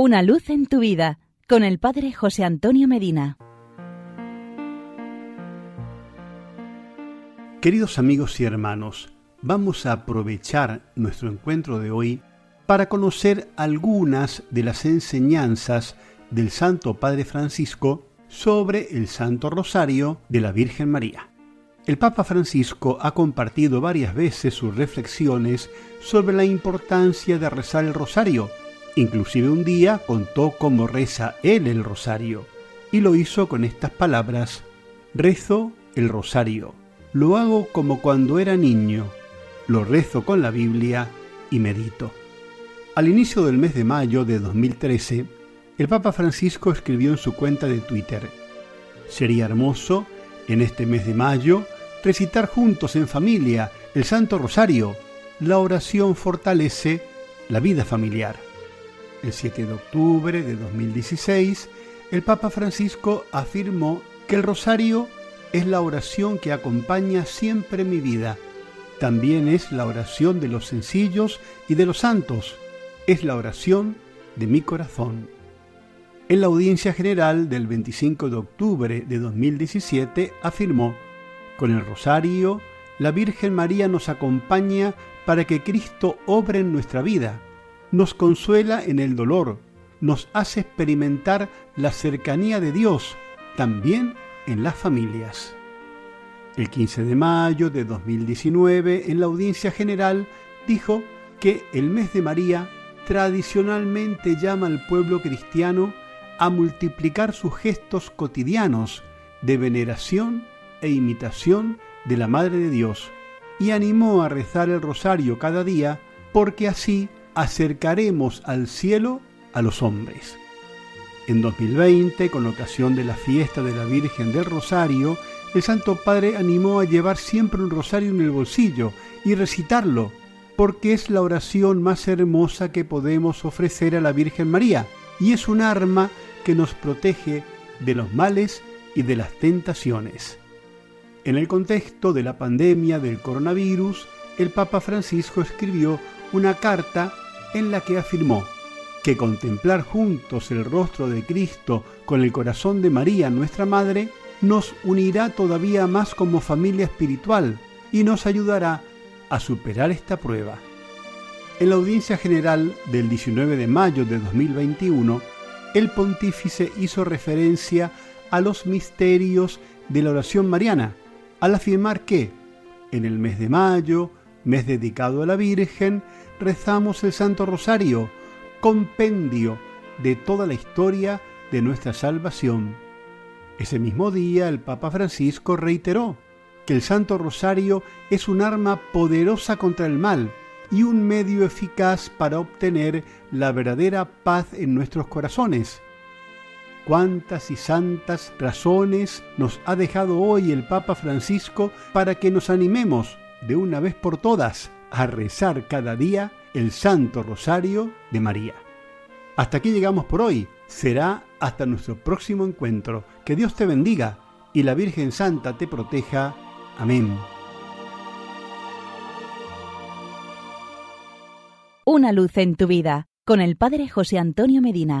Una luz en tu vida con el Padre José Antonio Medina. Queridos amigos y hermanos, vamos a aprovechar nuestro encuentro de hoy para conocer algunas de las enseñanzas del Santo Padre Francisco sobre el Santo Rosario de la Virgen María. El Papa Francisco ha compartido varias veces sus reflexiones sobre la importancia de rezar el rosario Inclusive un día contó cómo reza él el rosario y lo hizo con estas palabras, rezo el rosario, lo hago como cuando era niño, lo rezo con la Biblia y medito. Al inicio del mes de mayo de 2013, el Papa Francisco escribió en su cuenta de Twitter, Sería hermoso, en este mes de mayo, recitar juntos en familia el Santo Rosario. La oración fortalece la vida familiar. El 7 de octubre de 2016, el Papa Francisco afirmó que el rosario es la oración que acompaña siempre mi vida. También es la oración de los sencillos y de los santos. Es la oración de mi corazón. En la audiencia general del 25 de octubre de 2017 afirmó, con el rosario, la Virgen María nos acompaña para que Cristo obre en nuestra vida nos consuela en el dolor, nos hace experimentar la cercanía de Dios, también en las familias. El 15 de mayo de 2019, en la audiencia general, dijo que el mes de María tradicionalmente llama al pueblo cristiano a multiplicar sus gestos cotidianos de veneración e imitación de la Madre de Dios y animó a rezar el rosario cada día porque así acercaremos al cielo a los hombres. En 2020, con ocasión de la fiesta de la Virgen del Rosario, el Santo Padre animó a llevar siempre un rosario en el bolsillo y recitarlo, porque es la oración más hermosa que podemos ofrecer a la Virgen María y es un arma que nos protege de los males y de las tentaciones. En el contexto de la pandemia del coronavirus, el Papa Francisco escribió una carta en la que afirmó que contemplar juntos el rostro de Cristo con el corazón de María, nuestra Madre, nos unirá todavía más como familia espiritual y nos ayudará a superar esta prueba. En la audiencia general del 19 de mayo de 2021, el pontífice hizo referencia a los misterios de la oración mariana, al afirmar que, en el mes de mayo, mes dedicado a la Virgen, rezamos el Santo Rosario, compendio de toda la historia de nuestra salvación. Ese mismo día el Papa Francisco reiteró que el Santo Rosario es un arma poderosa contra el mal y un medio eficaz para obtener la verdadera paz en nuestros corazones. Cuántas y santas razones nos ha dejado hoy el Papa Francisco para que nos animemos de una vez por todas a rezar cada día el Santo Rosario de María. Hasta aquí llegamos por hoy. Será hasta nuestro próximo encuentro. Que Dios te bendiga y la Virgen Santa te proteja. Amén. Una luz en tu vida con el Padre José Antonio Medina.